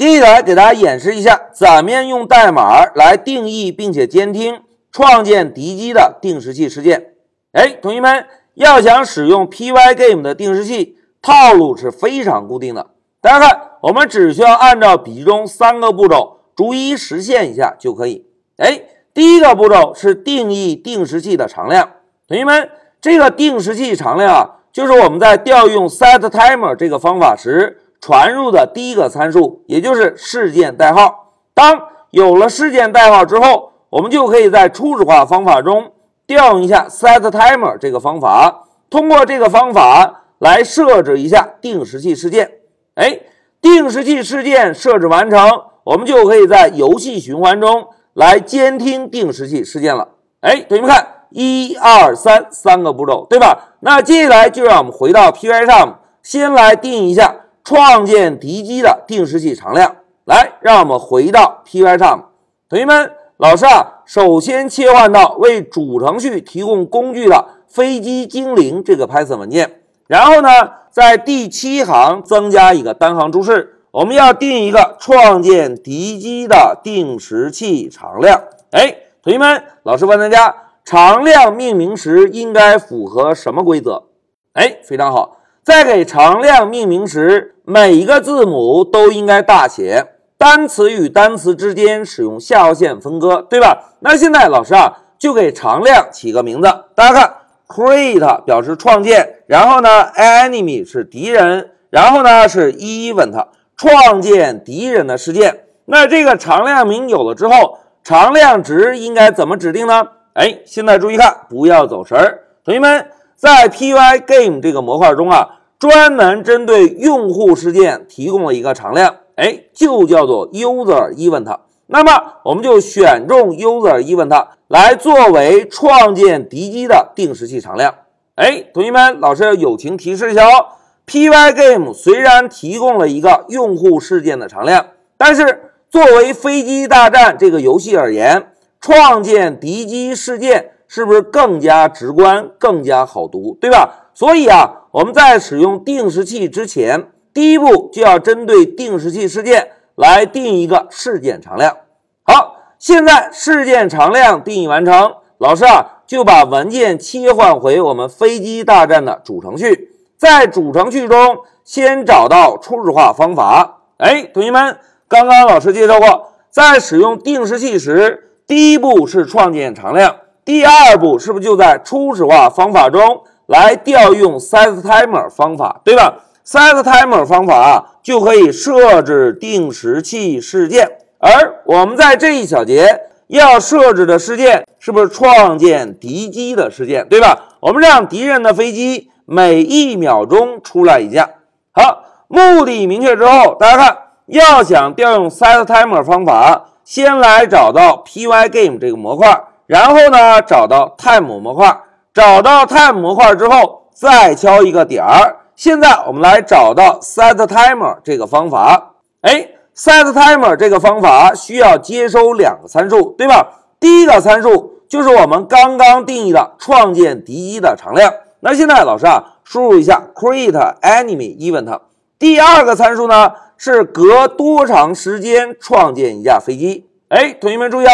接下来给大家演示一下，怎么样用代码来定义并且监听创建敌机的定时器事件。哎，同学们，要想使用 Pygame 的定时器，套路是非常固定的。大家看，我们只需要按照笔记中三个步骤逐一实现一下就可以。哎，第一个步骤是定义定时器的常量。同学们，这个定时器常量啊，就是我们在调用 setTimer 这个方法时传入的第一个参数，也就是事件代号。当有了事件代号之后，我们就可以在初始化方法中。调用一下 setTimer 这个方法，通过这个方法来设置一下定时器事件。哎，定时器事件设置完成，我们就可以在游戏循环中来监听定时器事件了。哎，同学们看，一二三三个步骤，对吧？那接下来就让我们回到 Py 上，先来定一下创建敌机的定时器常量。来，让我们回到 Py 上，同学们。老师啊，首先切换到为主程序提供工具的飞机精灵这个 Python 文件，然后呢，在第七行增加一个单行注释，我们要定一个创建敌机的定时器常量。哎，同学们，老师问大家，常量命名时应该符合什么规则？哎，非常好，在给常量命名时，每一个字母都应该大写。单词与单词之间使用下划线分割，对吧？那现在老师啊，就给常量起个名字。大家看，create 表示创建，然后呢，enemy 是敌人，然后呢是 event 创建敌人的事件。那这个常量名有了之后，常量值应该怎么指定呢？哎，现在注意看，不要走神儿，同学们，在 Pygame 这个模块中啊，专门针对用户事件提供了一个常量。哎，就叫做 user event。那么我们就选中 user event 来作为创建敌机的定时器常量。哎，同学们，老师友情提示一下哦。Pygame 虽然提供了一个用户事件的常量，但是作为飞机大战这个游戏而言，创建敌机事件是不是更加直观、更加好读，对吧？所以啊，我们在使用定时器之前。第一步就要针对定时器事件来定一个事件常量。好，现在事件常量定义完成，老师啊就把文件切换回我们飞机大战的主程序，在主程序中先找到初始化方法。哎，同学们，刚刚老师介绍过，在使用定时器时，第一步是创建常量，第二步是不是就在初始化方法中来调用 setTimer 方法，对吧？setTimer 方法啊，就可以设置定时器事件，而我们在这一小节要设置的事件，是不是创建敌机的事件，对吧？我们让敌人的飞机每一秒钟出来一架。好，目的明确之后，大家看，要想调用 setTimer 方法，先来找到 Pygame 这个模块，然后呢，找到 time 模块，找到 time 模块之后，再敲一个点儿。现在我们来找到 setTimer 这个方法。哎，setTimer 这个方法需要接收两个参数，对吧？第一个参数就是我们刚刚定义的创建敌机的常量。那现在老师啊，输入一下 createEnemy event。第二个参数呢是隔多长时间创建一架飞机？哎，同学们注意哦，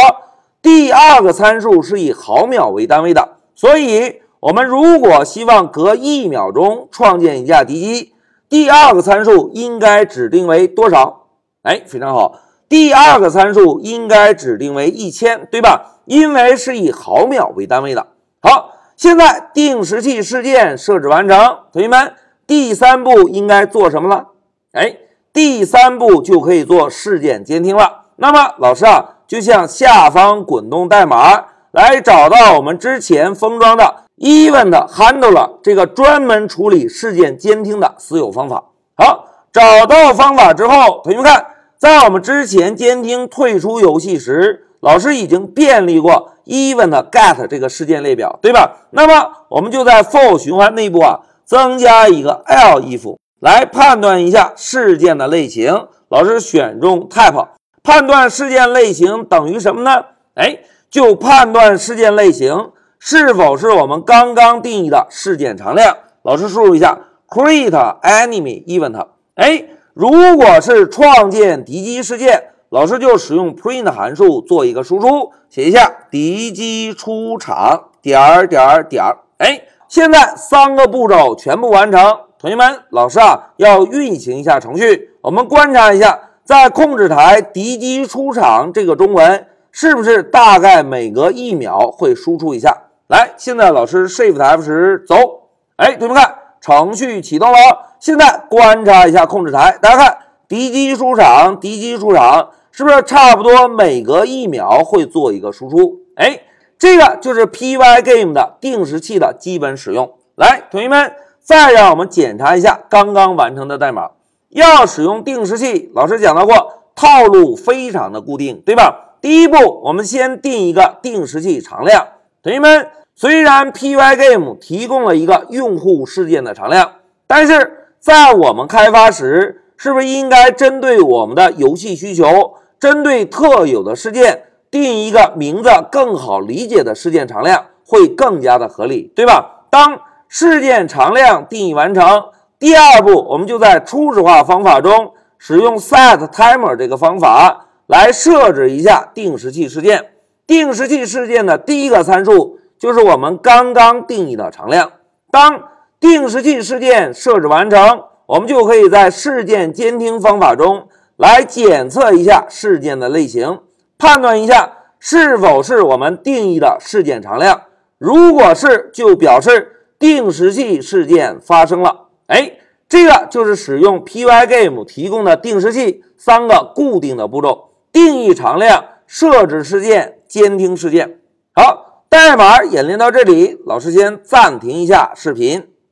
第二个参数是以毫秒为单位的，所以。我们如果希望隔一秒钟创建一架敌机，第二个参数应该指定为多少？哎，非常好，第二个参数应该指定为一千，对吧？因为是以毫秒为单位的。好，现在定时器事件设置完成，同学们，第三步应该做什么了？哎，第三步就可以做事件监听了。那么老师啊，就向下方滚动代码来找到我们之前封装的。Event Handler 这个专门处理事件监听的私有方法。好，找到方法之后，同学们看，在我们之前监听退出游戏时，老师已经便利过 Event Get 这个事件列表，对吧？那么我们就在 For 循环内部啊，增加一个 l if 来判断一下事件的类型。老师选中 Type，判断事件类型等于什么呢？哎，就判断事件类型。是否是我们刚刚定义的事件常量？老师输入一下 create enemy event。哎，如果是创建敌机事件，老师就使用 print 函数做一个输出，写一下敌机出场点儿点儿点儿。哎，现在三个步骤全部完成。同学们，老师啊要运行一下程序，我们观察一下，在控制台敌机出场这个中文是不是大概每隔一秒会输出一下？来，现在老师 Shift F 十走。哎，同学们看，程序启动了。现在观察一下控制台，大家看敌机出场，敌机出场，是不是差不多每隔一秒会做一个输出？哎，这个就是 Pygame 的定时器的基本使用。来，同学们。再让我们检查一下刚刚完成的代码。要使用定时器，老师讲到过，套路非常的固定，对吧？第一步，我们先定一个定时器常量。同学们，虽然 Pygame 提供了一个用户事件的常量，但是在我们开发时，是不是应该针对我们的游戏需求，针对特有的事件，定一个名字更好理解的事件常量，会更加的合理，对吧？当事件常量定义完成，第二步，我们就在初始化方法中使用 setTimer 这个方法来设置一下定时器事件。定时器事件的第一个参数就是我们刚刚定义的常量。当定时器事件设置完成，我们就可以在事件监听方法中来检测一下事件的类型，判断一下是否是我们定义的事件常量。如果是，就表示。定时器事件发生了，哎，这个就是使用 Pygame 提供的定时器三个固定的步骤：定义常量、设置事件、监听事件。好，代码演练到这里，老师先暂停一下视频。